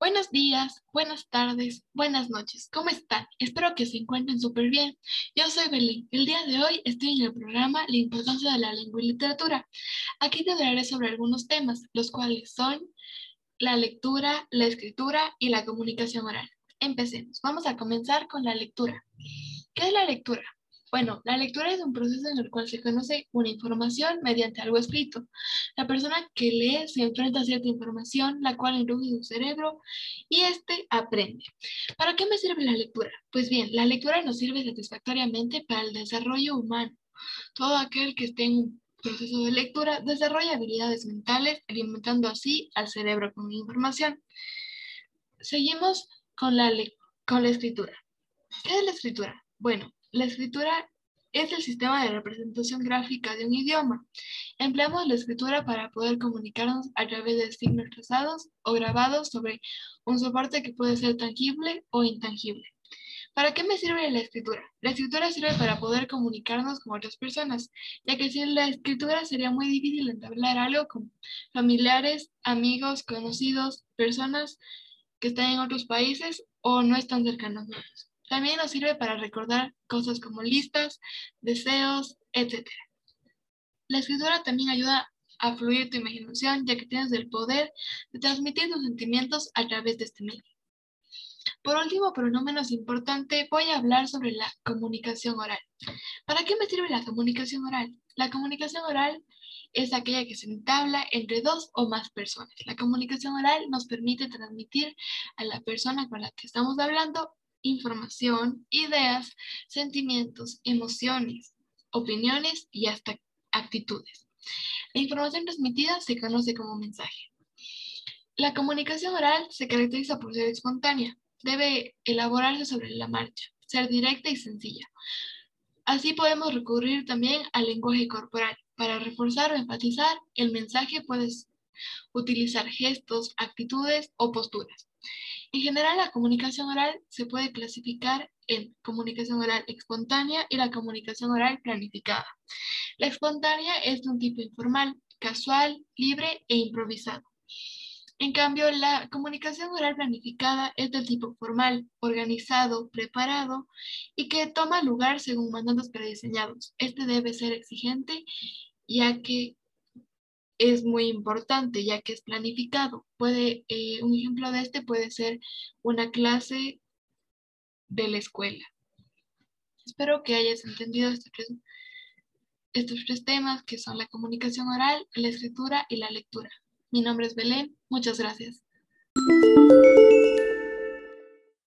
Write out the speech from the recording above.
Buenos días, buenas tardes, buenas noches. ¿Cómo están? Espero que se encuentren súper bien. Yo soy Belén. El día de hoy estoy en el programa La importancia de la lengua y literatura. Aquí te hablaré sobre algunos temas, los cuales son la lectura, la escritura y la comunicación oral. Empecemos. Vamos a comenzar con la lectura. ¿Qué es la lectura? Bueno, la lectura es un proceso en el cual se conoce una información mediante algo escrito. La persona que lee se enfrenta a cierta información, la cual induce su cerebro y éste aprende. ¿Para qué me sirve la lectura? Pues bien, la lectura nos sirve satisfactoriamente para el desarrollo humano. Todo aquel que esté en un proceso de lectura desarrolla habilidades mentales, alimentando así al cerebro con información. Seguimos con la, con la escritura. ¿Qué es la escritura? Bueno, la escritura es el sistema de representación gráfica de un idioma. Empleamos la escritura para poder comunicarnos a través de signos trazados o grabados sobre un soporte que puede ser tangible o intangible. ¿Para qué me sirve la escritura? La escritura sirve para poder comunicarnos con otras personas, ya que sin la escritura sería muy difícil entablar algo con familiares, amigos, conocidos, personas que están en otros países o no están cercanos a nosotros. También nos sirve para recordar cosas como listas, deseos, etc. La escritura también ayuda a fluir tu imaginación, ya que tienes el poder de transmitir tus sentimientos a través de este medio. Por último, pero no menos importante, voy a hablar sobre la comunicación oral. ¿Para qué me sirve la comunicación oral? La comunicación oral es aquella que se entabla entre dos o más personas. La comunicación oral nos permite transmitir a la persona con la que estamos hablando información, ideas, sentimientos, emociones, opiniones y hasta actitudes. La información transmitida se conoce como mensaje. La comunicación oral se caracteriza por ser espontánea. Debe elaborarse sobre la marcha, ser directa y sencilla. Así podemos recurrir también al lenguaje corporal. Para reforzar o enfatizar el mensaje puedes utilizar gestos, actitudes o posturas. En general, la comunicación oral se puede clasificar en comunicación oral espontánea y la comunicación oral planificada. La espontánea es de un tipo informal, casual, libre e improvisado. En cambio, la comunicación oral planificada es del tipo formal, organizado, preparado y que toma lugar según mandatos prediseñados. Este debe ser exigente ya que es muy importante ya que es planificado. Puede, eh, un ejemplo de este puede ser una clase de la escuela. Espero que hayas entendido estos tres, estos tres temas que son la comunicación oral, la escritura y la lectura. Mi nombre es Belén. Muchas gracias.